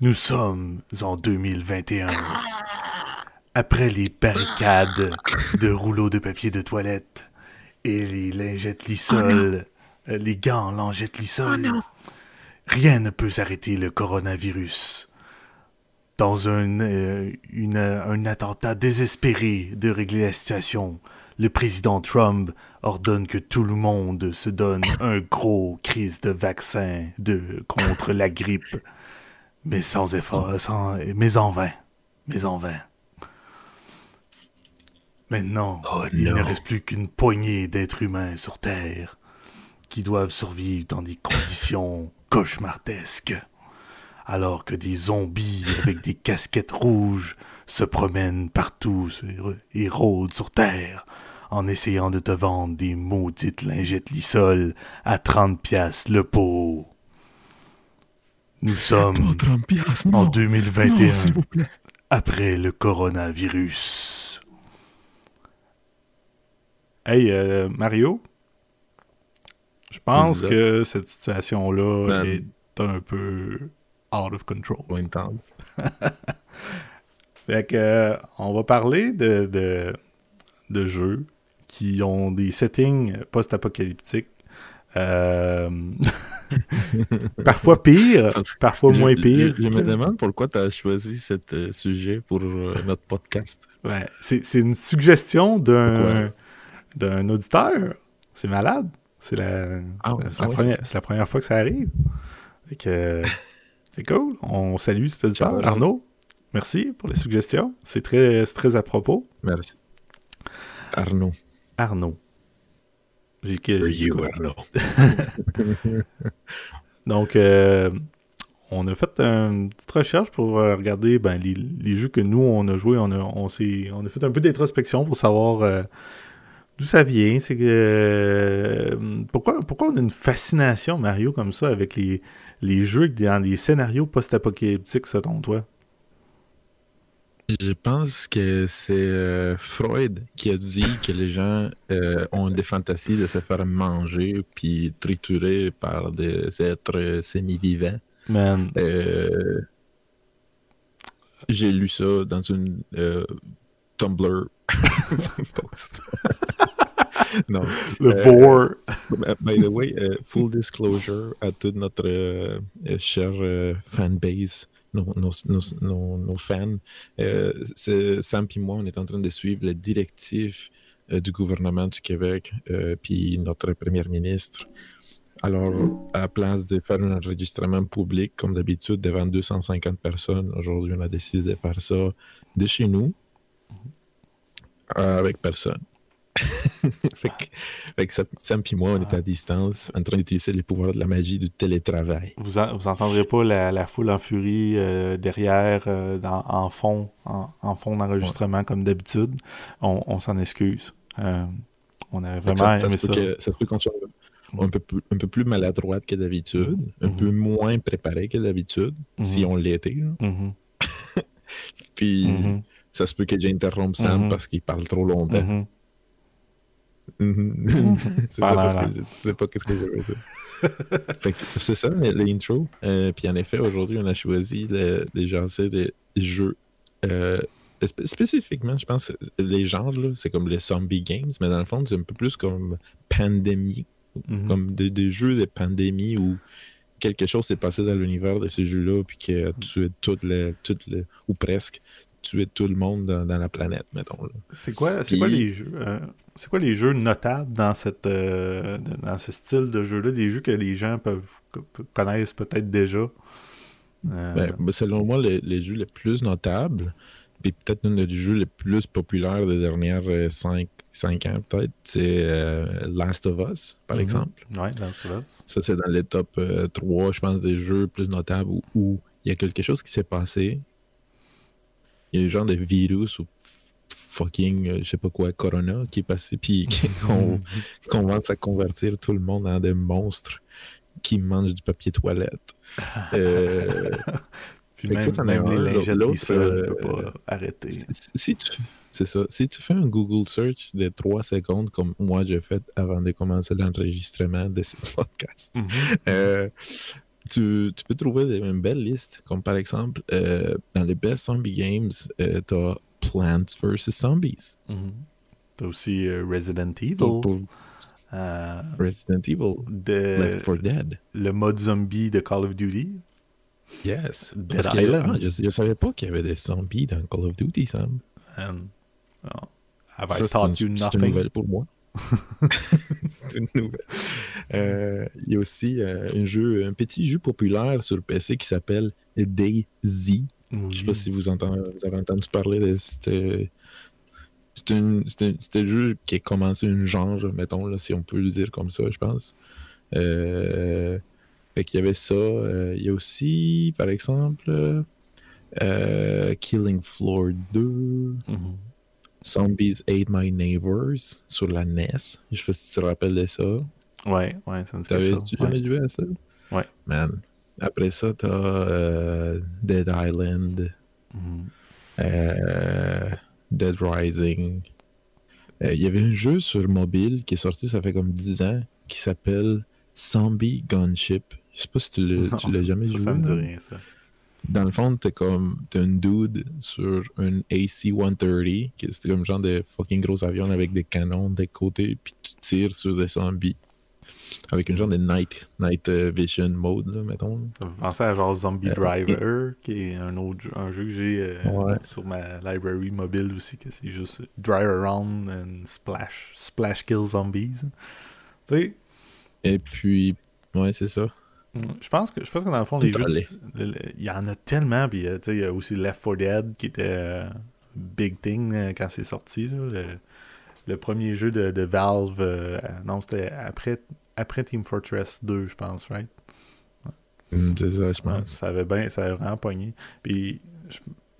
Nous sommes en 2021. Après les barricades de rouleaux de papier de toilette et les lingettes lissoles, euh, les gants lingettes lissoles, rien ne peut s'arrêter le coronavirus. Dans un, euh, une- un attentat désespéré de régler la situation, le président Trump ordonne que tout le monde se donne un gros crise de vaccin de, contre la grippe. Mais sans effort, sans, mais en vain. Mais en vain. Maintenant, Oh il ne reste plus qu'une poignée d'êtres humains sur Terre qui doivent survivre dans des conditions cauchemardesques, alors que des zombies avec des casquettes rouges se promènent partout et rôdent sur Terre en essayant de te vendre des maudites lingettes lissoles à 30 piastres le pot. Nous sommes Pas 30 piastres, non. en Non, 2021 s'il vous plaît. après le coronavirus. Hey, euh, Mario, je pense que cette situation-là Ben. est un peu out of control. Intense. Fait que, euh, on va parler de, de, de jeux qui ont des settings post-apocalyptiques. euh, parfois pire, parfois moins pire. Je, je me demande pourquoi tu as choisi ce sujet pour euh, notre podcast. Ouais, c'est c'est une suggestion d'un d'un auditeur. C'est malade. C'est la, Ah ouais, ah ouais, première, la fois que ça arrive. C'est cool. On salue cet auditeur, Arnaud. Merci pour la suggestion. C'est très, c'est très à propos. Merci. Arnaud. Arnaud. J'ai? Arnaud? Donc, euh, on a fait une petite recherche pour euh, regarder ben, les, les jeux que nous, on a joués. On a, on on a fait un peu d'introspection pour savoir euh, d'où ça vient. C'est que. euh, pourquoi, pourquoi on a une fascination, Mario, comme ça, avec les, les jeux dans des scénarios post-apocalyptiques, selon toi? Je pense que c'est euh, Freud qui a dit que les gens euh, ont des fantasies de se faire manger puis triturer par des êtres euh, semi-vivants. Man, Euh, J'ai lu ça dans une Tumblr post. non. le Vor. By the way, full disclosure à toute notre chère fanbase, nos, fans. Euh, Sam et moi, on est en train de suivre les directives euh, du gouvernement du Québec, euh, puis notre premier ministre. Alors, à la place de faire un enregistrement public, comme d'habitude, devant 250 personnes, aujourd'hui, on a décidé de faire ça de chez nous, euh, avec personne. fait que, fait que Sam- et moi, on est à distance, en train d'utiliser les pouvoirs de la magie du télétravail. Vous, en- vous entendrez pas la, la foule en furie euh, derrière, euh, dans- en fond, en, en fond d'enregistrement comme d'habitude. On, on s'en excuse. Euh, on avait vraiment ça, aimé ça. peut que- ça se peut qu'on soit un peu, plus, un peu plus maladroite que d'habitude, un Mhm. peu moins préparé que d'habitude, si Mhm. on l'était. Mhm, Puis ça se peut que j'interrompe Sam parce qu'il parle trop longtemps. Mhm. Mhm. c'est ça parce que je- sais pas qu'est-ce que je veux dire. C'est ça le- l'intro. Euh, puis en effet, aujourd'hui, on a choisi de jaser des jeux. euh, spé- spécifiquement, je pense, les genres, là, c'est comme les zombie games, mais dans le fond, c'est un peu plus comme pandémie, Mhm. comme des, des jeux de pandémie où quelque chose s'est passé dans l'univers de ces jeux-là, puis qui a tué toutes les, toutes les, ou presque, tué tout le monde dans, dans la planète, mettons. C'est quoi, les jeux euh, C'est quoi les jeux notables dans cette euh, dans ce style de jeu-là, des jeux que les gens peuvent co- connaissent peut-être déjà? Euh, Ben, ben, selon moi, les, les jeux les plus notables, puis peut-être un des jeux les plus populaires des dernières 5, ans, peut-être, c'est euh, Last of Us, par Mhm. exemple. Ouais, Last of Us. Ça, c'est dans les top 3, je pense, des jeux plus notables où, où il y a quelque chose qui s'est passé. Il y a un genre de virus ou fucking, euh, je sais pas quoi, Corona qui est passé, puis qu'on commence à convertir tout le monde en des monstres qui mangent du papier toilette. Euh, Puis même, ça, les lingettes ne euh, peut pas arrêter. Si- Si tu, c'est ça. Si tu fais un Google search de 3 secondes, comme moi j'ai fait avant de commencer l'enregistrement de ce podcast, Mhm. euh, tu, tu peux trouver une belle liste. Comme par exemple, euh, dans les Best Zombie Games, euh, t'as Plants vs. Zombies. Mhm. T'as aussi euh, Resident Evil. Euh, Resident Evil, de, Left 4 Dead. le mode zombie de Call of Duty. Yes. Dead Parce Island. je, je savais pas qu'il y avait des zombies dans Call of Duty, Sam. And, oh, have I Ça, c'est taught you une, c'est une nothing? nouvelle pour moi. c'est une nouvelle. Euh, Il y a aussi euh, un jeu, un petit jeu populaire sur PC qui s'appelle Je sais pas si vous, entendez, vous avez entendu parler de un- c'est un jeu qui a commencé un genre, mettons, là, si on peut le dire comme ça, je pense. Euh, fait qu'il y avait ça. euh, il y a aussi, par exemple, euh, Killing Floor 2. Mhm. Zombies Ate My Neighbors sur la NES. Je sais pas si tu te rappelles de ça. Ouais, ouais, ça me dit quelque T'avais chose. tu Ouais. jamais joué à ça? Ouais. Man. Après ça, t'as euh, Dead Island, Mhm. euh, Dead Rising. Euh, Il y avait un jeu sur mobile qui est sorti, ça fait comme 10 ans, qui s'appelle Zombie Gunship. Je sais pas si tu l'as jamais ça, joué. Ça me dit rien, ça. Dans le fond, t'es comme t'es un dude sur un AC-130, qui c'est comme genre de fucking gros avion avec des canons des côtés, puis tu tires sur des zombies. Avec un genre de night, night euh, vision mode, là, mettons. Ça me fait penser à genre Zombie Euh, Driver, qui est un autre jeu, un jeu que j'ai euh, Ouais. sur ma library mobile aussi, que c'est juste drive around and splash, splash kill zombies. Tu sais, Et puis, ouais, c'est ça. je pense que je pense que dans le fond les jeux, il y en a tellement, puis il y a aussi Left 4 Dead qui était euh, big thing euh, quand c'est sorti. là. Le, le premier jeu de, de Valve, euh, non, c'était après, après Team Fortress 2, je pense, right? Mm, C'est ça, je Ouais, pense. ça avait bien, ça avait vraiment pogné. Puis je,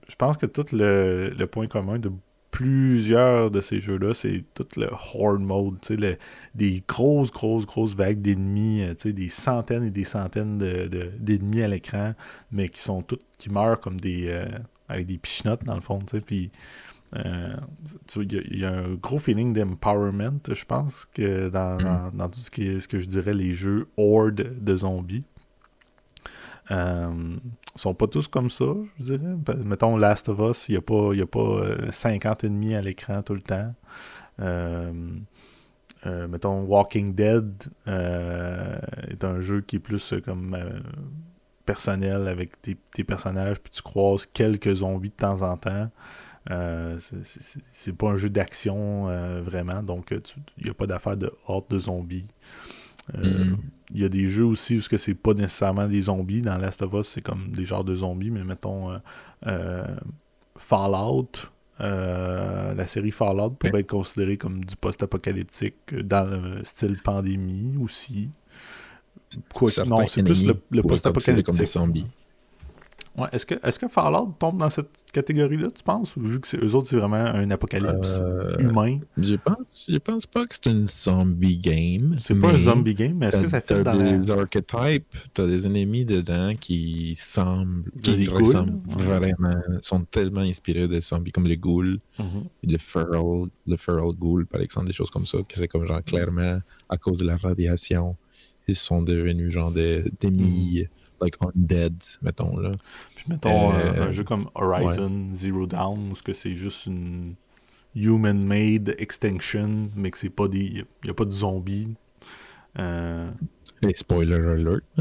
je pense que tout le, le point commun de plusieurs de ces jeux-là, c'est tout le horde mode, tu sais, le- des grosses, grosses, grosses vagues d'ennemis, euh, tu sais, des centaines et des centaines de, de- d'ennemis à l'écran, mais qui sont toutes, qui meurent comme des, euh, avec des pichenottes dans le fond, puis euh, il y a- il y, a un gros feeling d'empowerment, je pense, que dans, Mm. dans, dans tout ce, qui est- ce que je dirais les jeux horde de zombies. Euh, sont pas tous comme ça, je dirais. Mettons Last of Us, il n'y a pas, y a pas euh, 50 ennemis à l'écran tout le temps. Euh, euh, mettons Walking Dead euh, est un jeu qui est plus euh, comme euh, personnel avec tes, tes personnages, puis tu croises quelques zombies de temps en temps. Euh, c'est- pas un jeu d'action euh, vraiment, donc euh, il n'y a pas d'affaire de horde de zombies. Euh. Il y a des jeux aussi où c'est pas nécessairement des zombies. Dans Last of Us, c'est comme des genres de zombies, mais mettons euh, euh, Fallout. euh, la série Fallout pourrait Ouais. être considérée comme du post-apocalyptique euh, dans le style pandémie aussi. Quoi, non, c'est plus le, le post-apocalyptique. Ouais, est-ce que, est que Fallout tombe dans cette catégorie-là, tu penses? Ou vu que c'est- eux autres, c'est vraiment un apocalypse Euh, humain? je, pense, je pense pas que c'est une zombie game. C'est pas un zombie game, mais est-ce que ça fait dans la... des archetypes, t'as des ennemis dedans qui semblent, qui ghouls, ressemblent ouais. vraiment, sont tellement inspirés des zombies comme les ghouls, Mhm. le feral, le feral ghoul par exemple, des choses comme ça, que c'est comme genre clairement à cause de la radiation, ils sont devenus genre des demi, like undead, mettons là. Puis mettons Euh, un, un jeu comme Horizon Zero Dawn, où ce que c'est juste une human-made extinction, mais que c'est pas des. Il n'y a pas de zombies. Euh... Et spoiler alert.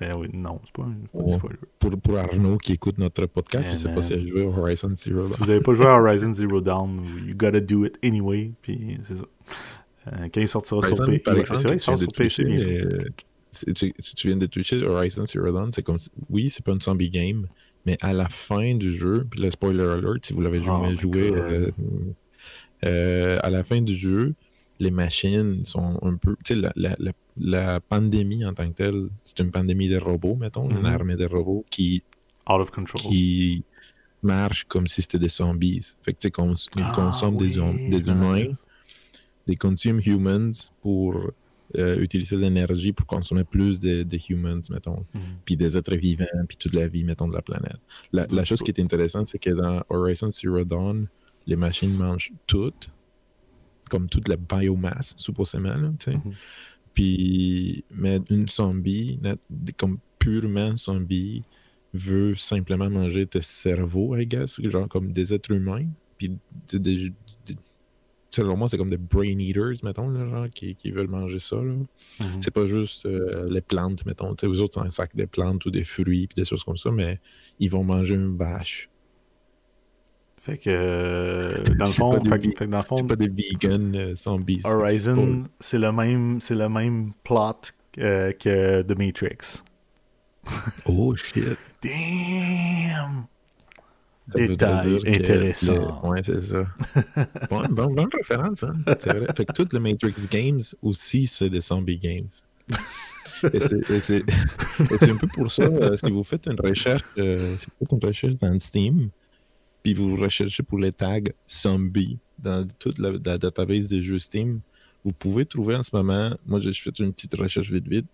ben oui, non, c'est pas un, pas spoiler. Pour, pour Arnaud qui écoute notre podcast, Eh je sais man. pas si elle a joué Horizon Zero Si Dawn. vous avez pas joué à Horizon Zero Dawn, you gotta do it anyway, puis c'est ça. Euh, quand il sortira sur PC, ouais, c'est vrai, il sort sur PC tu, tu viens de twitcher Horizon Zero Dawn, c'est comme oui, c'est pas une zombie game, mais à la fin du jeu, puis le spoiler alert, si vous l'avez Oh jamais joué, euh, euh, à la fin du jeu, les machines sont un peu, tu sais, la, la, la, la pandémie en tant que telle, c'est une pandémie de robots, mettons, une armée de robots qui, Out of control. qui marche comme si c'était des zombies. Fait que tu sais, cons- ils Ah, consomment des, oui, des me rappelle. humains, des consume humans pour euh, utiliser l'énergie pour consommer plus de, de humans, mettons, Mhm. puis des êtres vivants, puis toute la vie, mettons, de la planète. La, chose qui est intéressante, c'est que dans Horizon Zero Dawn, les machines mangent toutes, comme toute la biomasse, supposément, là, tu sais. Mhm. Puis, mais une zombie, comme purement zombie, veut simplement manger tes cerveaux, I guess, genre comme des êtres humains. Puis, des- selon moi, c'est comme des brain eaters, mettons, là, genre, qui, qui veulent manger ça. Là. Mhm. C'est pas juste euh, les plantes, mettons. Tu sais, vous autres, c'est un sac de plantes ou des fruits, puis des choses comme ça, mais ils vont manger une vache. Fait que, euh, dans le fond, pas des fait, que- vi- fait que dans le fond, C'est pas des vegans euh, zombies. Horizon, c'est le même, c'est le même plot euh, que The Matrix. Oh shit. Damn! Ça Détail intéressant. le- Ouais, c'est ça. bon, bon- bonne référence, hein. C'est vrai. Fait que toutes les Matrix Games aussi, c'est des zombie games. Et c'est- un peu pour ça, euh, si vous faites une recherche, euh, si vous faites une recherche dans Steam, puis vous recherchez pour les tags zombie dans toute la, la database de jeux Steam, vous pouvez trouver en ce moment, moi j'ai fait une petite recherche vite vite,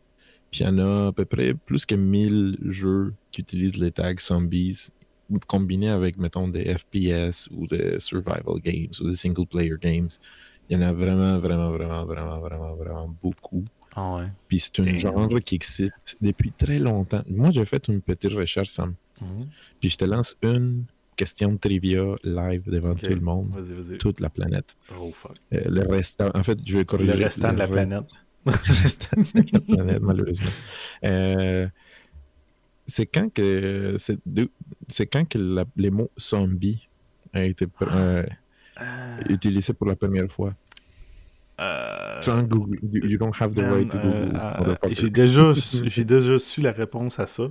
puis il y en a à peu près plus que 1000 jeux qui utilisent les tags zombies ou combinés avec, mettons, des FPS ou des survival games ou des single player games. Il y en a vraiment, vraiment, vraiment, vraiment, vraiment, vraiment beaucoup. Ah ouais. Puis c'est un genre qui existe depuis très longtemps. Moi, j'ai fait une petite recherche, Sam. Mhm. Puis je te lance une question de trivia live devant tout le monde, Vas-y, vas-y. toute la planète. Oh fuck. Euh, le restant, en fait, je vais corriger. Le restant de la reste- planète. le restant de la planète, malheureusement. Euh, c'est quand que c'est quand que la- les mots zombie a été pr- euh, utilisé pour la première fois? Euh, Sans Google, you, you don't have the man, right to euh, Google. euh, motherfucker. j'ai déjà, j'ai déjà su la réponse à ça.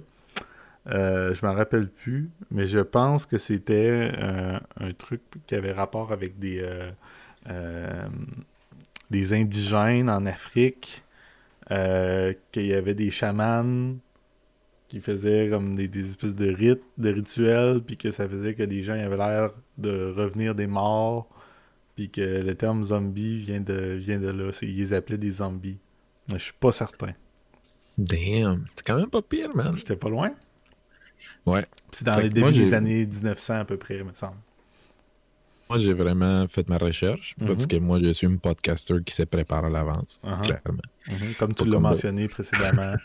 Euh, je m'en rappelle plus, mais je pense que c'était euh, un truc qui avait rapport avec des, euh, euh, des indigènes en Afrique, euh, qu'il y avait des chamans qui faisaient comme des, des espèces de rites, de rituels, puis que ça faisait que les gens avaient l'air de revenir des morts, puis que le terme zombie vient de, vient de là. Ils les appelaient des zombies. Mais je suis pas certain. Damn, c'est quand même pas pire, man. J'étais pas loin. Ouais. C'est dans Fait les moi, débuts des années 1900 à peu près, me semble. Moi, j'ai vraiment fait ma recherche parce Mhm. que moi, je suis un podcaster qui se prépare à l'avance, Uh-huh. clairement. Mhm. Comme tu l'as mentionné précédemment,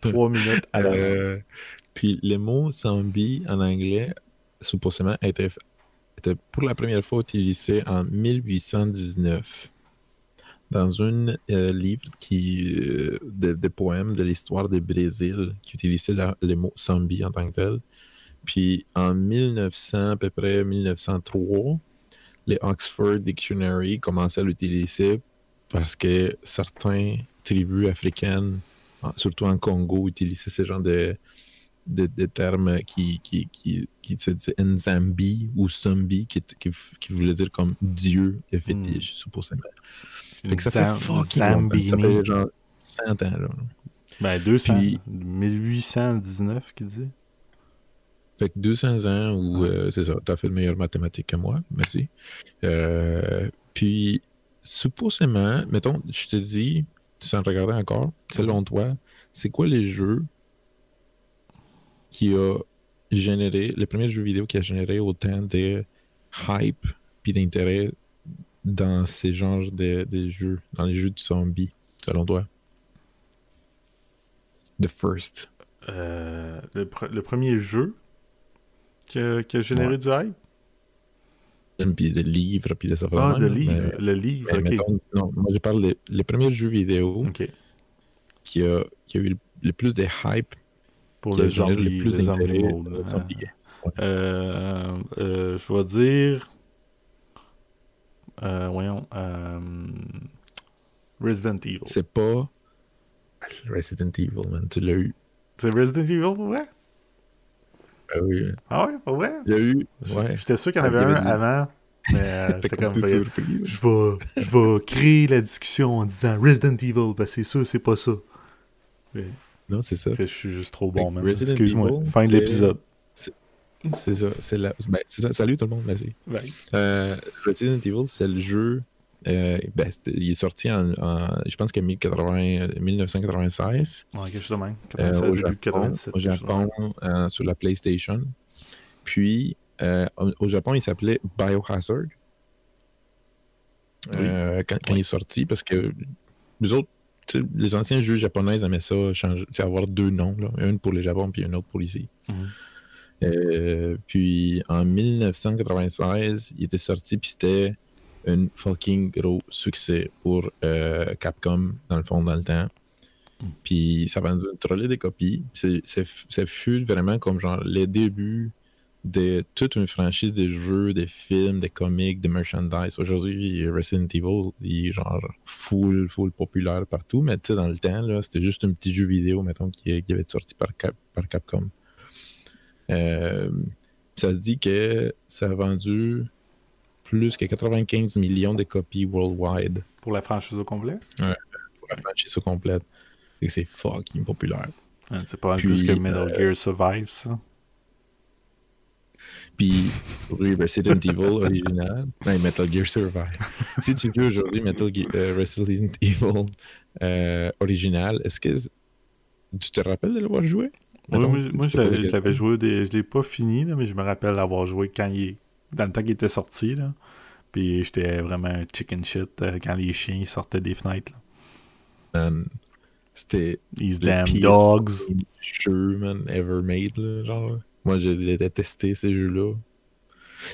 trois minutes à Euh, l'avance. puis le mot zombie en anglais, supposément, était, était pour la première fois utilisé en 1819 dans un euh, livre qui, euh, de, de poèmes de l'histoire du Brésil qui utilisait la- le mot zombie en tant que tel. Puis en 1900, à peu près 1903, les Oxford Dictionary commençaient à l'utiliser parce que certains tribus africaines, surtout en Congo, utilisaient ce genre de, de, de termes qui, qui, qui, qui se disaient Nzambi ou Zombie, qui, qui, qui voulait dire comme Dieu et fétiche, supposément. Fait que ça fait fucking. Ça fait genre 100 ans, là. Ben, 200. Puis- 1819, qui dit. Fait que 200 ans où, Ouais. euh, c'est ça, t'as fait le meilleur mathématique que moi, merci. Euh, puis, supposément, mettons, je te dis, sans regarder encore, selon toi, c'est quoi les jeux qui a généré, le premier jeu vidéo qui a généré autant de hype puis d'intérêt dans ces genres de, de jeux, dans les jeux de zombies, selon toi? The first. Euh, le, pre- le premier jeu qui a, qui a généré Ouais. du hype? Puis des livres, puis des affaires Ah, de le même, livre. mais- Le livre, Mais ok. mettons, non, moi je parle des les premiers jeux vidéo qui, a, qui a eu le, le plus de hype, Pour qui le zombie, le plus d'intérêt. Euh, euh, je vais dire. euh, voyons. euh, Resident Evil. C'est pas Resident Evil, man. Tu l'as eu. C'est Resident Evil pour Ah oui. Ah ouais, pour vrai? Il y a eu. Ouais. J'étais sûr qu'il y en avait un avant. Mais euh, j'étais comme fait, ouais. Je vais, je vais créer la discussion en disant Resident Evil. Ben c'est sûr, c'est pas ça. Non, c'est ça. Fait je suis juste trop bon, man. Resident Excuse-moi. Fin de l'épisode. C'est ça. C'est la... ben, ça. Salut tout le monde, merci. Euh, Resident Evil, c'est le jeu Euh, ben, il est sorti en, en- je pense qu'en 1080 1996 Ouais, quelque chose de même. euh, 96, au Japon, 97. au quelque chose de même. Japon euh, sur la PlayStation. Puis au Japon, il s'appelait Biohazard. Quand, quand il est sorti, parce que les autres, les anciens jeux japonais aimaient ça, changer, avoir deux noms, là, un pour le Japon puis un autre pour ici. Mhm. Puis en 1996, il était sorti, puis c'était un fucking gros succès pour euh, Capcom, dans le fond, dans le temps. Mm. Puis ça a vendu une trolley de copies. Ça fut vraiment comme genre les débuts de toute une franchise de jeux, des films, des comics, des merchandise. Aujourd'hui, Resident Evil, il est genre full, full populaire partout, mais tu sais, dans le temps, là, c'était juste un petit jeu vidéo, mettons, qui, qui avait été sorti par, Cap- par Capcom. Euh, ça se dit que ça a vendu plus que 95 millions de copies worldwide Pour la franchise au complet? pour la franchise au complète. Et que c'est fucking populaire. Ouais, C'est pas plus que Metal euh, Gear Survive, ça. Puis, oui, Resident Evil original. Non, Metal Gear Survive. si tu veux aujourd'hui Metal Gear, euh, Resident Evil euh, original, est-ce que tu te rappelles de l'avoir joué? Ouais, moi, je- moi, l'avais- joué, des- je l'ai pas fini, là, mais je me rappelle l'avoir joué quand il est- dans le temps qu'il était sorti. Là. Puis j'étais vraiment un chicken shit euh, quand les chiens sortaient des fenêtres. là. Man, C'était These Le damn dogs. jeu, man, ever made, là, genre. Moi, je l'ai détesté, ces jeux-là.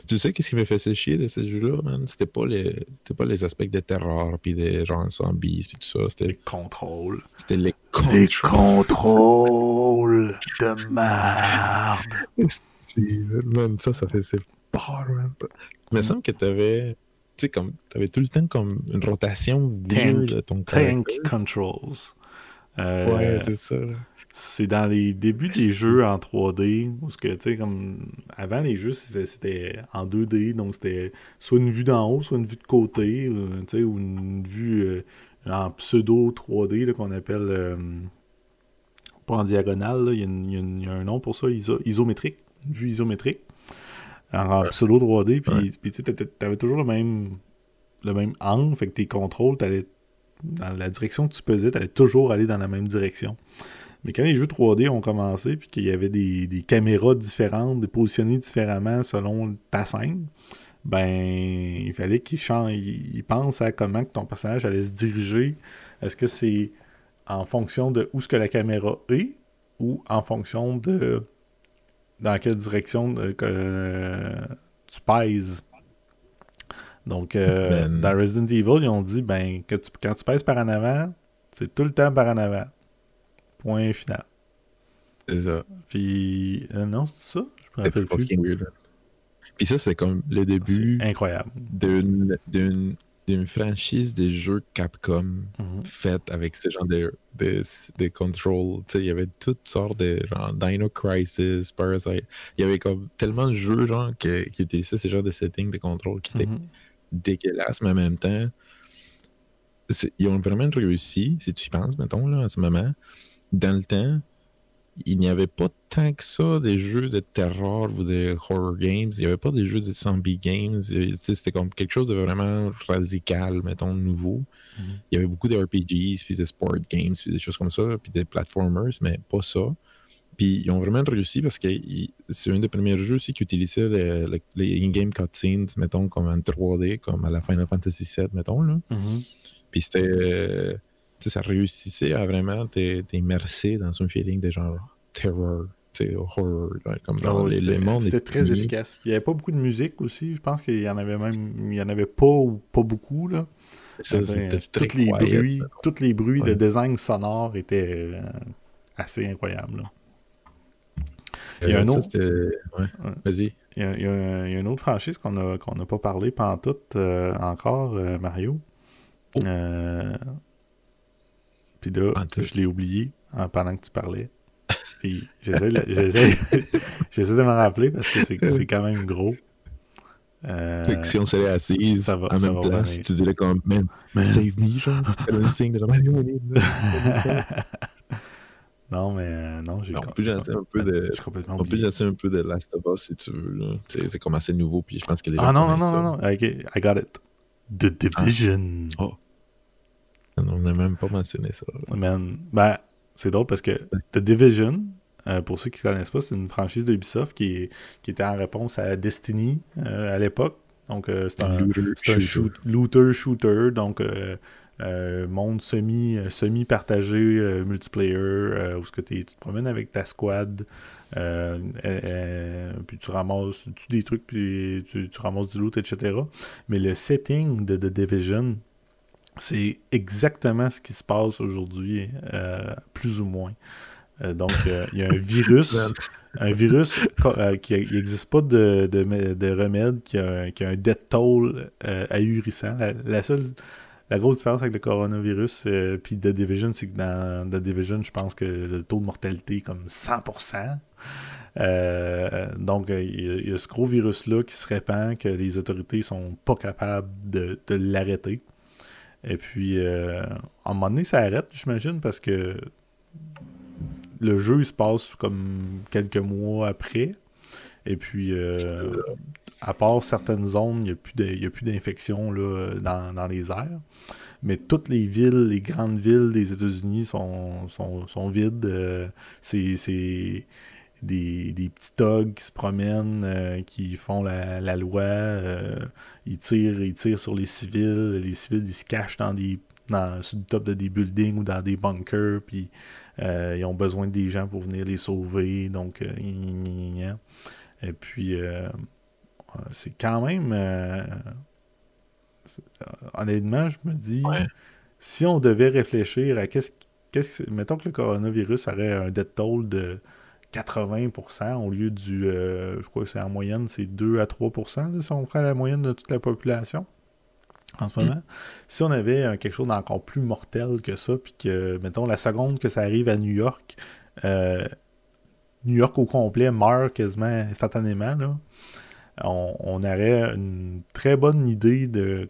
Tu sais qu'est-ce qui me faisait chier de ces jeux-là, man? C'était pas les, c'était pas les aspects de terreur, puis des genre zombies, puis tout ça. Les C'était, contrôles. c'était les Des contrôles. contrôles de merde. Man, ça, ça faisait man. Il me semble que t'avais, tu sais, comme, t'avais tout le temps comme une rotation weird de ton Tank controls. Euh, Ouais, c'est ça. C'est dans les débuts des jeux en 3D, où ce que, tu sais, comme, avant les jeux, c'était en 2D, donc c'était soit une vue d'en haut, soit une vue de côté, euh, tu sais, ou une vue euh, en pseudo 3D, là, qu'on appelle, euh, pas en diagonale, il y, a y y un nom pour ça, iso- isométrique, une vue isométrique, en, en pseudo 3D, puis, puis tu t'avais toujours le même, le même angle, fait que tes contrôles, t'allais dans la direction que tu pesais, t'allais toujours aller dans la même direction. Mais quand les jeux 3D ont commencé, puis qu'il y avait des, des caméras différentes, des positionnées différemment selon ta scène, ben, il fallait qu'ils pensent à comment que ton personnage allait se diriger. Est-ce que c'est en fonction de où ce que la caméra est, ou en fonction de dans quelle direction euh, que euh, tu pèses. Donc, euh, Ben- dans Resident Evil, ils ont dit ben, que tu- quand tu pèses par en avant, c'est tout le temps par en avant. Point final. C'est ça. Puis, euh, non, c'est ça? Je me rappelle plus. Puis ça, c'est comme le début C'est incroyable. d'une, d'une, franchise des jeux Capcom Mhm. faite avec ce genre de, de, de sais, il y avait toutes sortes de genre Dino Crisis, Parasite. Il y avait comme tellement de jeux genre que- qui utilisaient ce genre de settings de contrôle qui étaient Mhm. dégueulasses, mais en même temps, ils ont vraiment réussi, si tu y penses, mettons, là, en ce moment. Dans le temps, il n'y avait pas tant que ça des jeux de terror ou de horror games. Il n'y avait pas des jeux de zombie games. Sais, C'était comme quelque chose de vraiment radical, mettons, nouveau. Mhm. Il y avait beaucoup de RPGs, puis de sport games, puis des choses comme ça, puis des platformers, mais pas ça. Puis ils ont vraiment réussi parce que c'est un des premiers jeux aussi qui utilisait les, les- les in-game cutscenes, mettons, comme en 3D, comme à la Final Fantasy VII, mettons, là. Mhm. Puis c'était. Euh, ça réussissait à vraiment t'im- t'immerser dans un feeling de genre terror, horror. comme ouais, les, c'était- le monde C'était très efficace. Il n'y avait pas beaucoup de musique aussi. Je pense qu'il y en avait même. Il y en avait pas ou pas beaucoup. Là. Ça, très tous les quiet, bruits, là. tous les bruits de design sonore étaient euh, assez incroyables. là. Il y a Euh, un autre- c'était- Ouais. Ouais. Vas-y. Il y a, il y a- il y a une autre franchise qu'on a qu'on n'a pas parlé pendant tout encore, euh, Mario. Euh, Puis là, je l'ai oublié en- pendant que tu parlais. Puis j'essaie de, de m'en rappeler parce que c'est quand même gros. Euh, Fait que si on serait assise ça va- ça même va place, tu dirais comme, man, save me, genre, un signe de non, mais euh, non, j'ai On peut jaser un peu de- Je suis complètement On peut un peu de Last of Us si tu veux. C'est comme assez nouveau, puis je pense que les Ah gens non, non, non, non, non. Ok, I got it. The Division. Oh. On n'a même pas mentionné ça. Man, ben, c'est drôle parce que The Division, euh, pour ceux qui ne connaissent pas, c'est une franchise de Ubisoft qui, qui était en réponse à Destiny euh, à l'époque. Donc, euh, c'est un, un shoot, looter shooter. Donc, monde semi, partagé multiplayer où ce que tu te promènes avec ta squad puis tu ramasses tu des trucs puis tu, tu, ramasses du loot etc mais le setting de The Division c'est exactement ce qui se passe aujourd'hui plus ou moins euh, donc, euh, il y a un virus, un virus euh, qui n'existe pas de, de, remède, qui a, qui a, un death toll ahurissant. La, seule, la grosse différence avec le coronavirus puis The Division, c'est que dans The Division, je pense que le taux de mortalité est comme 100%. donc, il y, a ce gros virus-là qui se répand, que les autorités sont pas capables de, de l'arrêter. Et puis, à un moment donné, ça arrête, j'imagine, parce que le jeu il se passe comme quelques mois après. Et puis, euh, à part certaines zones, il n'y a plus d'infection dans, dans, les airs. Mais toutes les villes, les grandes villes des États-Unis sont, sont, vides. Euh, c'est des, des, petits thugs qui se promènent, euh, qui font la, la loi. ils, tirent, ils tirent sur les civils. Les civils, ils se cachent dans des dans, sur le top de des buildings ou dans des bunkers, puis euh, ils ont besoin des gens pour venir les sauver, donc euh, et puis euh, c'est quand même honnêtement, je me dis si on devait réfléchir à qu'est-ce qu'est-ce mettons que le coronavirus aurait un death toll de 80% au lieu du je crois que c'est en moyenne c'est 2 à 3% si on prend la moyenne de toute la population en ce moment. Si on avait euh, quelque chose d'encore plus mortel que ça, puis que, mettons, la seconde que ça arrive à New York, euh, New York au complet meurt quasiment instantanément, là, on, aurait une très bonne idée de,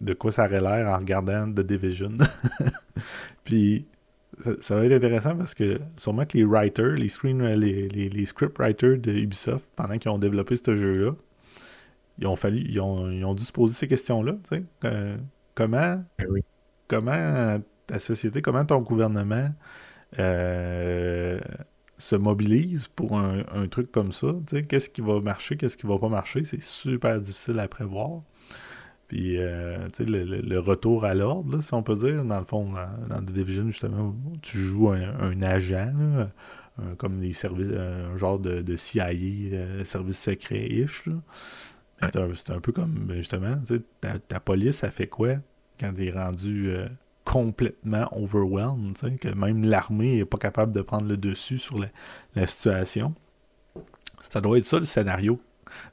de quoi ça aurait l'air en regardant The Division. puis ça, va être intéressant parce que sûrement que les writers, les, screen, les, les, les script writers de Ubisoft, pendant qu'ils ont développé ce jeu-là, ils ont fallu, ils ont, ils ont dû se poser ces questions-là. Euh, comment, ben comment ta société, comment ton gouvernement euh, se mobilise pour un, truc comme ça? Qu'est-ce qui va marcher, qu'est-ce qui va pas marcher? C'est super difficile à prévoir. Puis, euh, le, le, retour à l'ordre, si on peut dire, dans le fond, dans, The Division, justement, tu joues un, agent, comme les services, un genre de, de CIA, service secret-ish. C'est un, peu comme, ben, justement, ta, ta, police, ça fait quoi quand t'es rendu euh, complètement overwhelmed, que même l'armée n'est pas capable de prendre le dessus sur la, situation? Ça doit être ça le scénario.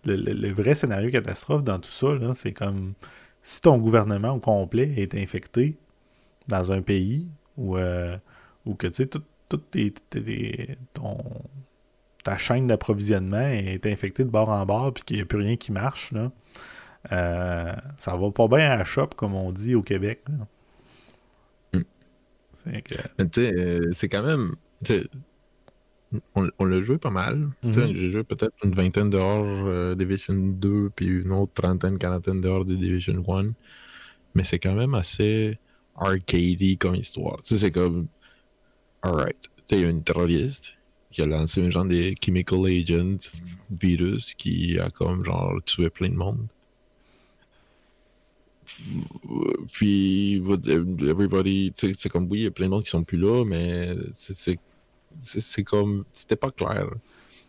Le, vrai scénario catastrophe dans tout ça, c'est comme si ton gouvernement au complet est infecté dans un pays où, euh, que tu sais, tout, tout ton, ta chaîne d'approvisionnement est infectée de bord en bord puis qu'il n'y a plus rien qui marche, là, euh, ça va pas bien à la shop, comme on dit au Québec. Euh, c'est quand même. On, on l'a joué pas mal. Mm J'ai joué peut-être une vingtaine d'heures euh, Division 2, puis une autre trentaine, quarantaine d'heures de Division 1. Mais c'est quand même assez arcadey comme histoire. C'est comme. Alright. Il y a une terroriste qui a lancé un genre de chemical agent virus qui a comme genre tué plein de monde. Puis, everybody, c'est comme oui, il y a plein de monde qui sont plus là, mais c'est comme, c'était pas clair.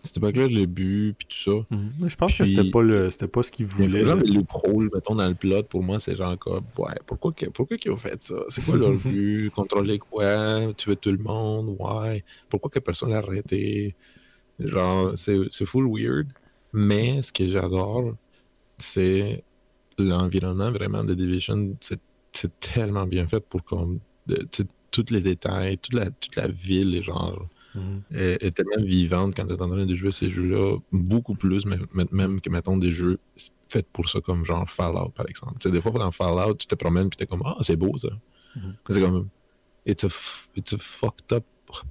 C'était pas clair le but, puis tout ça. Mhm. Je pense que c'était pas, le, pas ce qu'ils voulaient. Genre, le rôle, mettons, dans le plot, pour moi, c'est genre comme, ouais, pourquoi, pourquoi ils ont fait ça? C'est quoi leur but? Contrôler quoi? Tuer tout le monde? Ouais. Pourquoi que personne l'a arrêté? Genre, c'est full weird. Mais ce que j'adore, c'est l'environnement vraiment de Division. C'est tellement bien fait pour comme, tous les détails, toute la, toute la ville, genre Mhm. est, tellement vivante quand tu es en train de jouer ces jeux-là, beaucoup plus même que, mettons, des jeux faits pour ça, comme genre Fallout, par exemple. Tu sais, des fois, dans Fallout, tu te promènes puis tu es comme, ah, c'est beau ça. Mhm. C'est comme, it's a, it's a fucked up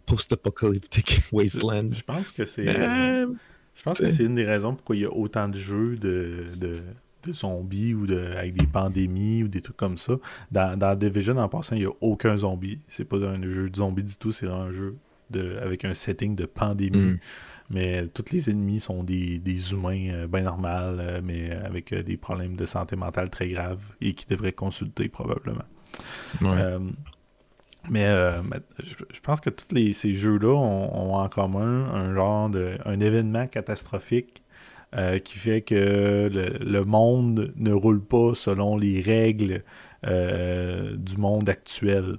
post-apocalyptic wasteland. Je pense que c'est. je pense que c'est une des raisons pourquoi il y a autant de jeux de, de, de zombies ou de, avec des pandémies ou des trucs comme ça. Dans, dans Division, en passant, il n'y a aucun zombie. C'est pas un jeu de zombies du tout, c'est un jeu de, avec un setting de pandémie. Mm. Mais tous les ennemis sont des, des humains euh, bien normaux, euh, mais avec euh, des problèmes de santé mentale très graves et qui devraient consulter probablement. Ouais. Euh, mais euh, mais je, je pense que tous les, ces jeux-là ont, ont en commun un genre de un événement catastrophique euh, qui fait que le, le monde ne roule pas selon les règles euh, du monde actuel.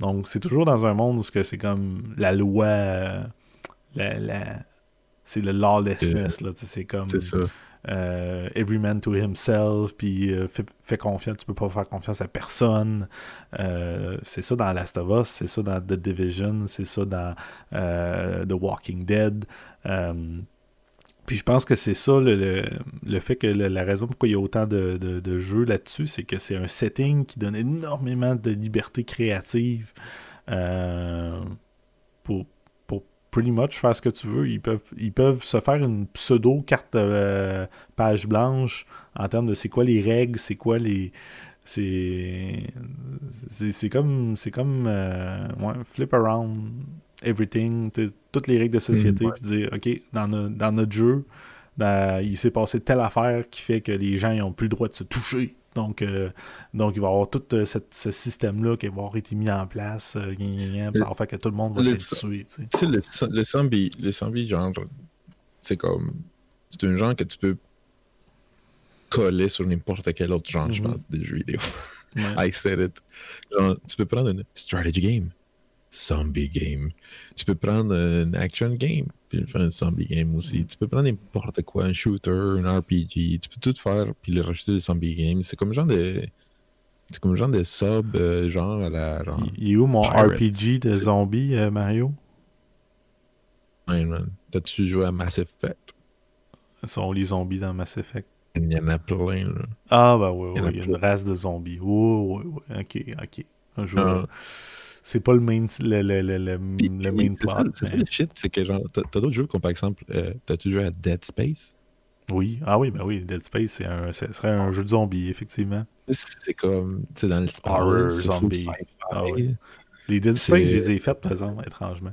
Donc c'est toujours dans un monde où c'est comme la loi, euh, la, la- c'est le lawlessness là, sais, c'est comme ça. euh, every man to himself, puis euh, fais, fais confiance, tu peux pas faire confiance à personne. Euh, c'est ça dans Last of Us, c'est ça dans The Division, c'est ça dans euh, The Walking Dead. Euh, puis je pense que c'est ça le, le, le fait que la raison pourquoi il y a autant de, de- jeux là-dessus, c'est que c'est un setting qui donne énormément de liberté créative euh, pour, pour pretty much faire ce que tu veux. Ils peuvent, ils peuvent se faire une pseudo carte euh, page blanche en termes de c'est quoi les règles, c'est quoi les. C'est. C'est comme. C'est comme. euh, flip around everything, toutes les règles de société, Mm, ouais. puis dire, OK, dans, no- dans notre jeu, dans- il s'est passé telle affaire qui fait que les gens n'ont plus le droit de se toucher. Donc, euh, donc il va y avoir tout euh, cette- ce système-là qui va avoir été mis en place, euh, ça va faire que tout le monde va se tuer. tu sais. Le, le zombie, le zombie, genre, c'est comme. C'est un genre que tu peux coller sur n'importe quel autre genre, je Mhm. pense, des jeux vidéo. Ouais. I said it. Genre, tu peux prendre une strategy game, zombie game. Tu peux prendre une action game, puis faire un zombie game aussi. Tu peux prendre n'importe quoi, un shooter, un RPG. Tu peux tout faire, puis le rajouter des zombie games. C'est comme genre de. C'est comme genre de sub, euh, genre à la. Genre, Il est où mon. RPG de zombies, euh, Mario? Man. T'as-tu joué à Mass Effect? Ce sont les zombies dans Mass Effect. Il y en a plein, là. Ah, bah oui, Il y en a oui, il y a une race de zombies. Oui, oui, oui. Ok, ok. Un jour. Ah. C'est pas le main, le, le, le, le, main plot. C'est ça le shit, c'est que genre, t'as t'as d'autres jeux comme par exemple, euh, t'as-tu joué à Dead Space? Oui, ah oui, ben oui, Dead Space, c'est un, ce serait un jeu de zombies, effectivement. C'est comme, tu sais, dans le space, Horror, zombie. Ah oui. Les Dead Space, je les ai faites, par exemple, étrangement.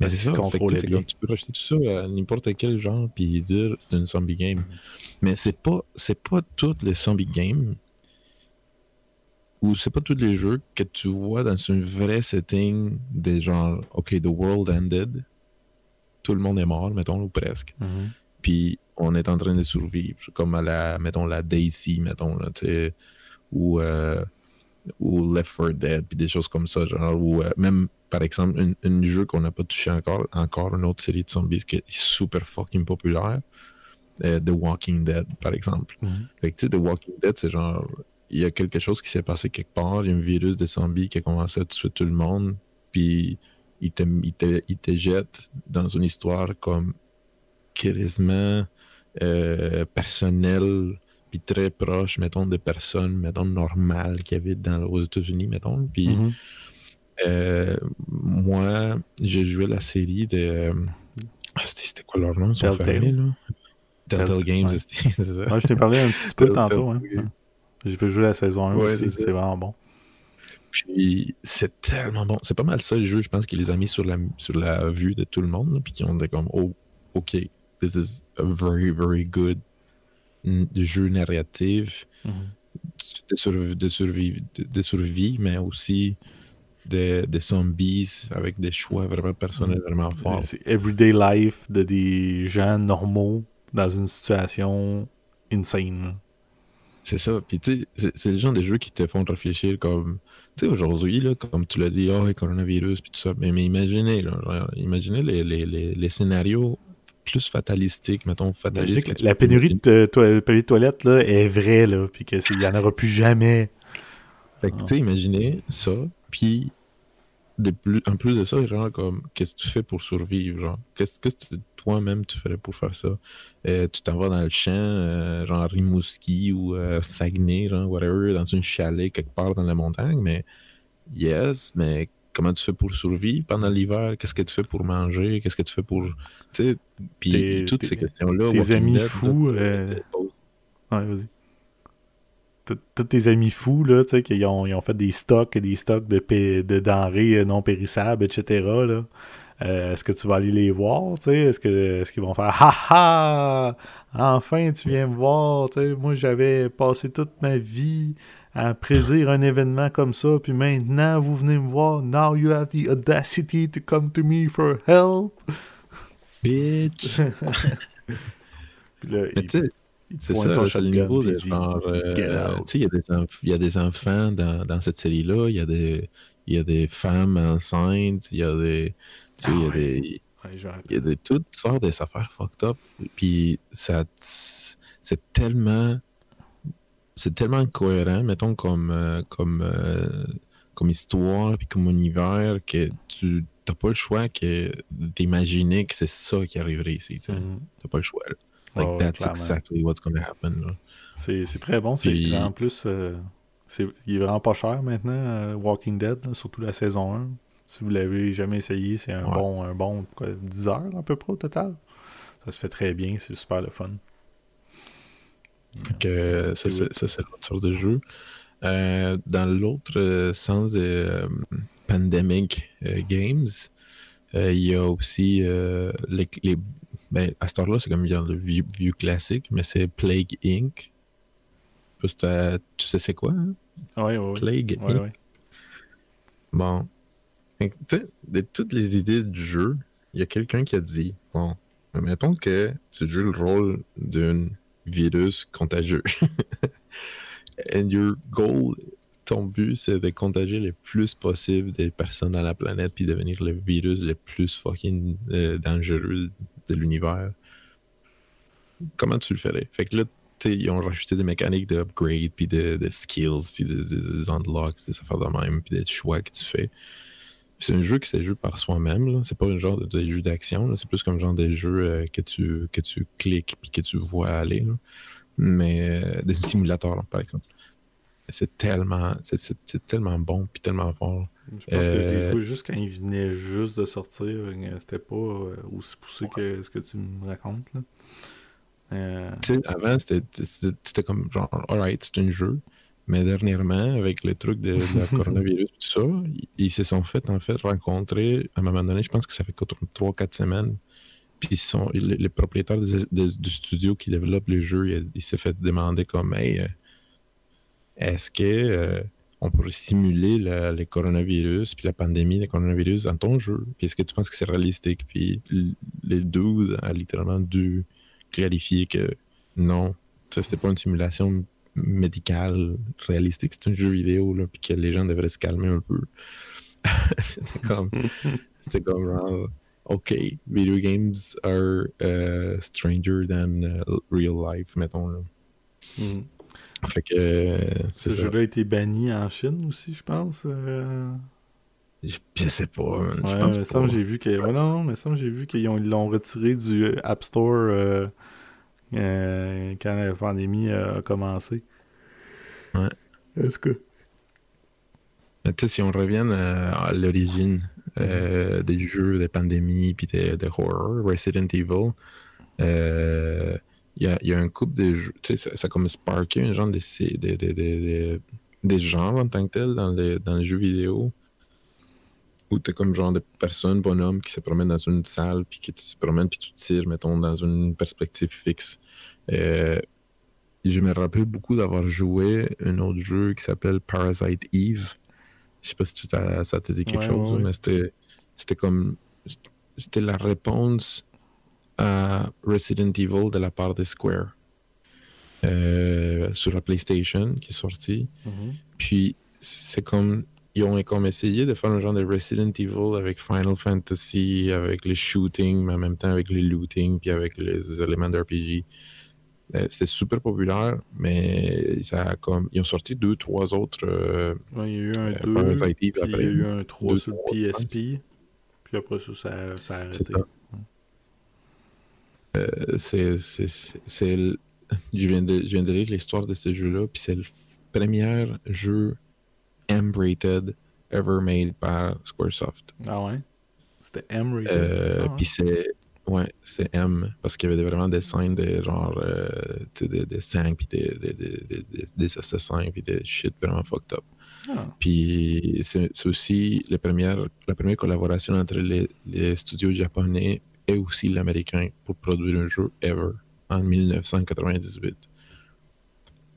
Mais c'est ça, c'est comme, tu peux rajouter tout ça à n'importe quel genre puis dire c'est une zombie game. Mais c'est pas c'est pas toutes les zombie games ou c'est pas tous les jeux que tu vois dans un vrai setting des genre OK, the world ended. Tout le monde est mort, mettons, ou presque. Mhm. Puis on est en train de survivre, comme à la, mettons, la Daisy, mettons, là, tu sais, ou, euh, ou Left 4 Dead, puis des choses comme ça, genre, ou euh, même, par exemple, un, un jeu qu'on n'a pas touché encore, encore une autre série de zombies qui est super fucking populaire, euh, The Walking Dead, par exemple. Mhm. Fait que, tu sais, The Walking Dead, c'est genre, il y a quelque chose qui s'est passé quelque part, il y a un virus de zombies qui a commencé à tuer tout le monde, puis il te, il te, il te jette dans une histoire comme quasiment euh, personnelle, puis très proche, mettons, de personnes, mettons, normales qui habitent dans, aux États-Unis, mettons. Puis Mhm. euh, moi, j'ai joué la série de. ah, C'était quoi leur nom, Telltale. Telltale Games, ouais. c'est ça. Ouais, je t'ai parlé un petit peu tantôt. Hein. J'ai pu jouer la saison 1 Ouais, aussi, c'est vraiment bon. Puis c'est tellement bon. C'est pas mal ça le jeu, je pense qu'il les a mis sur la, sur la vue de tout le monde. là, Puis qui ont dit comme, oh, ok, this is a very, very good jeu narratif de, surv- de, survie, de, de survie, mais aussi de, de zombies avec des choix vraiment personnels, vraiment forts. C'est everyday life de des gens normaux dans une situation insane. C'est ça. Puis tu sais, c'est- le genre de jeux qui te font réfléchir comme. Tu sais, aujourd'hui, comme tu l'as dit, oh, le coronavirus, puis tout ça. Mais, mais imaginez, là, genre, imaginez les, les, les, les scénarios plus fatalistiques, mettons, fatalistes. que que tu la pénurie de to- de toilette là, est vraie, là, puis qu'il n'y en aura plus jamais. Fait que, tu sais, imaginez ça, puis de plus, en plus de ça, genre, comme, qu'est-ce que tu fais pour survivre, genre? Qu'est-ce que toi-même tu ferais pour faire ça? Euh, tu t'en vas dans le champ, euh, genre Rimouski ou euh, Saguenay, genre, whatever, dans une chalet quelque part dans la montagne, mais yes, mais comment tu fais pour survivre pendant l'hiver? Qu'est-ce que tu fais pour manger? Qu'est-ce que tu fais pour. Tu sais, puis toutes tes- ces questions-là. tes amis fous, euh, Ouais, vas-y. Tous- tes amis fous, là, tu sais, qui ont, ils ont fait des stocks et des stocks de, de denrées non périssables, etc., là. Euh, est-ce que tu vas aller les voir, tu sais? Est-ce que est-ce qu'ils vont faire Ha ha! Enfin, tu viens me voir, tu sais. Moi, j'avais passé toute ma vie à prédire un événement comme ça, puis maintenant, vous venez me voir. Now you have the audacity to come to me for help. Bitch! Puis là, Mais il- c'est ça, c'est le niveau de genre. il y, a des enf- il y a des enfants dans, dans cette série-là, il y, a des- y a des femmes enceintes, il y a des. Sais, il y a Ah ouais. des. Ouais. Il y a de toutes sortes des affaires fucked up. Puis ça, c'est tellement, c'est tellement cohérent, mettons comme, euh, comme, euh, comme histoire puis comme univers que tu t'as pas le choix que d'imaginer que c'est ça qui arriverait ici. Tu n'as pas le choix. là. Like Ouais, that's clairement. exactly what's gonna happen. là. C'est très bon. Puis- En plus, euh, il est vraiment pas cher maintenant, euh, Walking Dead, là, surtout la saison 1. Si vous l'avez jamais essayé, c'est un Ouais. bon, un bon quoi, 10 heures à peu près au total. Ça se fait très bien, c'est super le fun. Fait que ça, c'est l'autre sorte de jeu. Euh, dans l'autre euh, sens de euh, Pandemic euh, Games, euh, il y a aussi euh, les, les- ben, à cette heure-là, c'est comme genre le vieux, vieux classique, mais c'est Plague Inc. T'as- tu sais c'est quoi, hein? Ouais, ouais, ouais. Plague Ouais, Inc. ouais. Bon. Tu sais, de toutes les idées du jeu, il y a quelqu'un qui a dit Bon, mettons que tu joues le rôle d'un virus contagieux. And your goal, ton but, c'est de contagier le plus possible des personnes dans la planète puis devenir le virus le plus fucking euh, dangereux de l'univers. Comment tu le ferais? Fait que là, ils ont rajouté des mécaniques de upgrade, puis de, de skills, puis de, de- des unlocks, des affaires de même, puis des choix que tu fais. C'est un jeu qui se joue par soi-même. C'est pas un genre de, jeu d'action. C'est plus comme genre des jeux euh, que, tu, que tu cliques puis que tu vois aller. Mais euh, des simulateurs, par exemple. C'est tellement, c'est, tellement bon puis tellement fort. Je pense que je l'ai Euh, juste quand il venait juste de sortir. C'était pas euh, aussi poussé que ce que tu me racontes. Là. Euh, Tu sais, avant, c'était, comme genre, alright, c'est un jeu. Mais dernièrement, avec le truc de, de la coronavirus, tout ça, ils, ils se sont fait, en fait, rencontrer à un moment donné, je pense que ça fait 3-4 semaines. Puis ils sont, le, le propriétaire des- des- du studio qui développe le jeu, il, il s'est fait demander comme, hey, euh, est-ce que euh, on pourrait simuler le, le coronavirus, puis la pandémie de coronavirus dans ton jeu? Puis est-ce que tu penses que c'est réalistique? Puis les 12 a littéralement dû clarifier que non, ça c'était pas une simulation médicale réalistique, c'est un jeu vidéo, là, puis que les gens devraient se calmer un peu. c'était comme, c'était comme genre, ok, video games are uh, stranger than uh, real life, mettons. Là. mhm. Fait que euh, Ce jeu-là a été banni en Chine aussi, je pense. euh. Je, je sais pas, man, je Ouais, pense mais pas. j'ai vu que. Ouais, non, non, mais ça, j'ai vu qu'ils ont- ils l'ont retiré du App Store euh, euh, quand la pandémie a commencé. Ouais. Est-ce que. Mais tu sais, si on revient à, l'origine euh, des jeux de pandémie puis de, de horror, Resident Evil, euh, il y, a, il y a un couple de jeux, tu sais, ça, ça a comme sparké un genre de, de, de, de- de- des genres en tant que tel dans les, dans les jeux vidéo. Où t'as comme genre de personnes, bonhommes, qui se promènent dans une salle, puis qui se promènent, puis tu tires, mettons, dans une perspective fixe. Euh, je me rappelle beaucoup d'avoir joué un autre jeu qui s'appelle Parasite Eve. Je sais pas si tu ça te dit quelque Ouais, chose, ouais, ouais. mais c'était comme c'était la réponse à Resident Evil de la part de Square euh, sur la PlayStation qui est sortie. Mhm. Puis c'est comme ils ont comme essayé de faire un genre de Resident Evil avec Final Fantasy, avec les shooting, mais en même temps avec les looting, puis avec les éléments d'RPG. Euh, C'était super populaire, mais ça a comme ils ont sorti deux, trois autres euh, Ouais, il y a eu un 2, Parasite Eve puis il y a eu un 3 Deux, sur le. PSP. Puis après ça, ça, ça a arrêté. C'est. Euh, c'est je viens de je viens de lire l'histoire de ce jeu-là, puis c'est le premier jeu M-rated ever made par Squaresoft. Ah ouais? C'était M-rated. Euh, Ah ouais. Puis c'est Ouais, c'est M, parce qu'il y avait vraiment des scènes de genre, euh, tu sais, des, des sangs, puis des, des, des, des, des assassins, puis des shit vraiment fucked up. Ah. Puis c'est c'est aussi la première, la première collaboration entre les, les studios japonais aussi l'américain pour produire un jeu ever en 1998.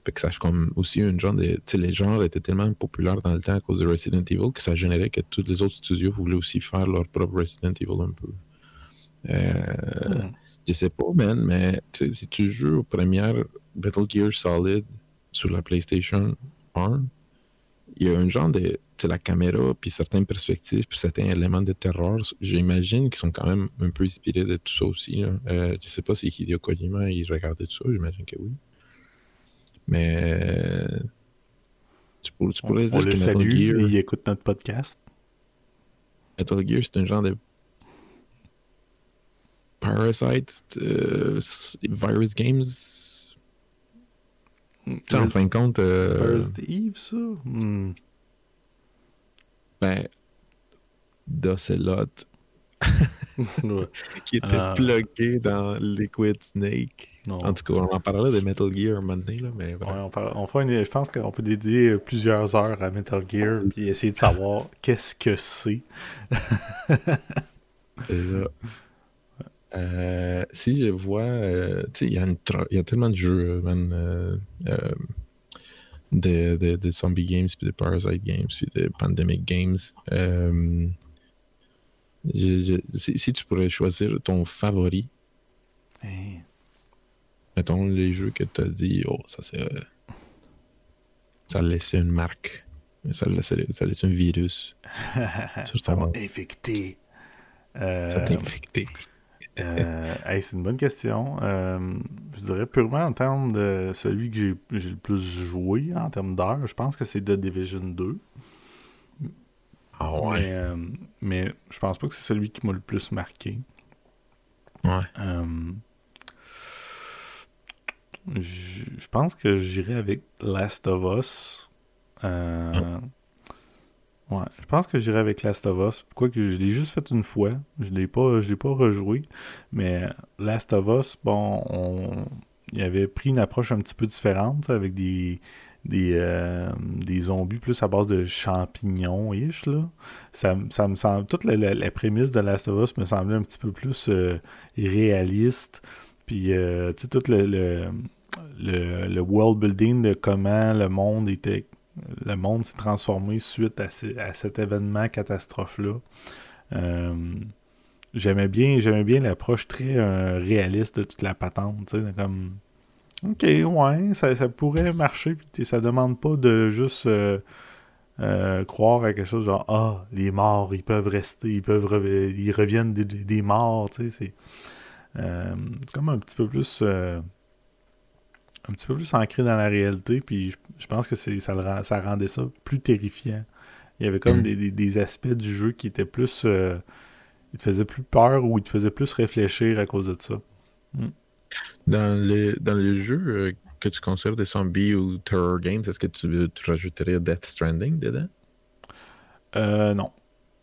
Fait que ça, c'est comme aussi un genre de. Tu sais, les genres étaient tellement populaires dans le temps à cause de Resident Evil que ça générait que tous les autres studios voulaient aussi faire leur propre Resident Evil un peu. Euh, Hmm. Je sais pas, man, mais si tu joues aux premières Metal Gear Solid sur la PlayStation 1, il y a un genre de. La caméra, puis certaines perspectives, puis certains éléments de terreur, j'imagine qu'ils sont quand même un peu inspirés de tout ça aussi. Euh, je sais pas si Hideo Kojima il regardait tout ça, j'imagine que oui. Mais. euh, Tu, pourrais on dire que Metal salue, Gear, il écoute notre podcast. Metal Gear, c'est un genre de. Parasite, euh, Virus Games. En fin de compte, euh, Eve, ça? Hmm. ben, d'Ocelot Ouais. qui était Ah. plugué dans Liquid Snake. Non. En tout cas, on en parlera de Metal Gear un moment donné, là, mais Ouais, on, fera une- je pense qu'on peut dédier plusieurs heures à Metal Gear puis essayer de savoir qu'est-ce que c'est. C'est ça. Euh, si je vois, euh, tu sais, il y, a y tellement de jeux, man, euh, euh, de, de, de Zombie Games, puis de Parasite Games, puis de Pandemic Games. Je- je- si, si tu pourrais choisir ton favori, Hein. mettons les jeux que tu as dit, oh, ça c'est. ça a laissé une marque. Ça a laissé, ça a laissé un virus. Sur ça m'a ton- infecté. Ça t'a infecté. Euh, hey, c'est une bonne question. Euh, je dirais purement en termes de celui que j'ai j'ai le plus joué en termes d'heures, je pense que c'est The Division 2. Ah Mais, euh, mais je pense pas que c'est celui qui m'a le plus marqué. Ouais. Je pense que j'irai avec Last of Us. Euh, Ouais, je pense que j'irai avec Last of Us. Pourquoi que je l'ai juste fait une fois. Je l'ai pas, je l'ai pas rejoué. Mais Last of Us, bon, on, il avait pris une approche un petit peu différente, avec des des, euh, des zombies plus à base de champignons-ish, là. Ça, ça me semble... Toute la, la- prémisse de Last of Us me semblait un petit peu plus euh, réaliste. Puis, euh, tu sais, tout le, le, le world building de comment le monde était... Le monde s'est transformé suite à, ce- à cet événement catastrophe-là. Euh, j'aimais bien, j'aimais bien l'approche très euh, réaliste de toute la patente, comme... Ok, ouais, ça, ça pourrait marcher, puis ça demande pas de juste euh, croire à quelque chose genre Ah, les morts, ils peuvent rester, ils peuvent ils reviennent des, des- morts, tu sais, c'est comme un petit peu plus un petit peu plus ancré dans la réalité, puis je, je pense que c'est ça, le ça rendait ça plus terrifiant. Il y avait comme Mm. des, des- des aspects du jeu qui étaient plus euh, ils te faisaient plus peur ou ils te faisaient plus réfléchir à cause de ça. Dans les, dans les jeux euh, que tu considères des zombies ou terror games, est-ce que tu, tu rajouterais Death Stranding dedans? Euh, non.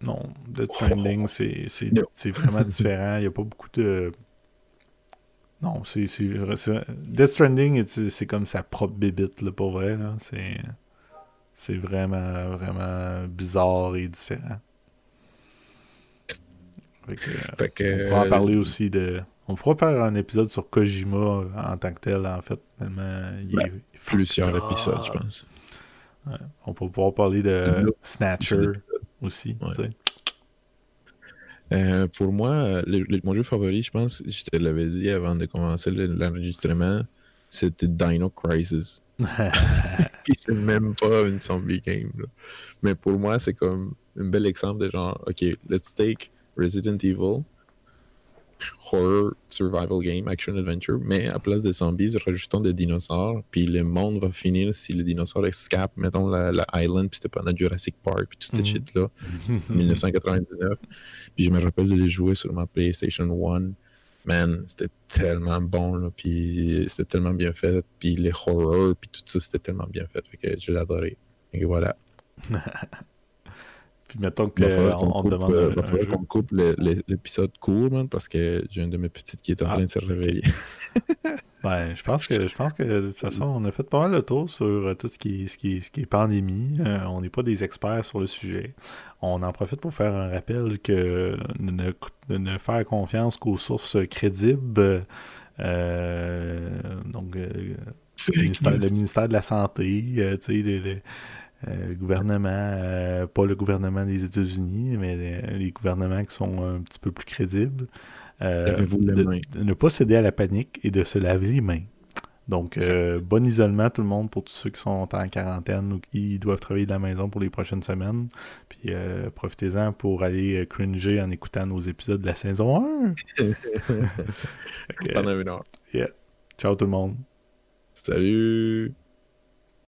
Non. Death Stranding, c'est, c'est, c'est vraiment différent. Il n'y a pas beaucoup de. Non, c'est. Death Stranding, c'est, comme sa propre bébite, là, pour vrai. Là. C'est, c'est vraiment, vraiment bizarre et différent. Fait que, Fait que, on pourra en euh, parler aussi de. On pourra faire un épisode sur Kojima en tant que tel, en fait. Tellement il est Plusieurs épisodes, je pense. On peut pouvoir parler de Snatcher aussi. Ouais. Euh, pour moi, le- le- mon jeu favori, je pense, je te l'avais dit avant de commencer le- l'enregistrement, c'était Dino Crisis. Puis c'est même pas une zombie game. là. Mais pour moi, c'est comme un bel exemple de genre, ok, let's take Resident Evil, horror, survival game, action adventure, mais à place des zombies, rajoutons des dinosaures, puis le monde va finir si les dinosaures escapent, mettons la, la island, puis c'était pendant Jurassic Park, puis toute cette Mhm. shit-là, 1999. Puis je me rappelle de les jouer sur ma PlayStation 1. Man, c'était tellement bon, là, puis c'était tellement bien fait, puis les horrors, puis tout ça, c'était tellement bien fait, fait que je l'ai adoré. Et voilà. Puis mettons qu'on on coupe, demande euh, un- jeu. qu'on coupe le- le- l'épisode court, man, parce que j'ai une de mes petites qui est en Ah, train de se réveiller. Ben, je pense que je pense que de toute façon, on a fait pas mal le tour sur euh, tout ce qui est, ce qui ce qui est pandémie. Euh, on n'est pas des experts sur le sujet. On en profite pour faire un rappel que de ne, faire confiance qu'aux sources crédibles. Euh, donc, le, ministère, le ministère de la Santé, euh, tu sais, le, euh, le gouvernement, euh, pas le gouvernement des États-Unis, mais les, les gouvernements qui sont un petit peu plus crédibles. Euh, de- ne pas céder à la panique et de se laver les mains. Donc, euh, bon isolement tout le monde pour tous ceux qui sont en quarantaine ou qui doivent travailler de la maison pour les prochaines semaines. Puis euh, profitez-en pour aller euh, cringer en écoutant nos épisodes de la saison 1. Fait que, Pendant une heure. yeah. Ciao tout le monde. Salut!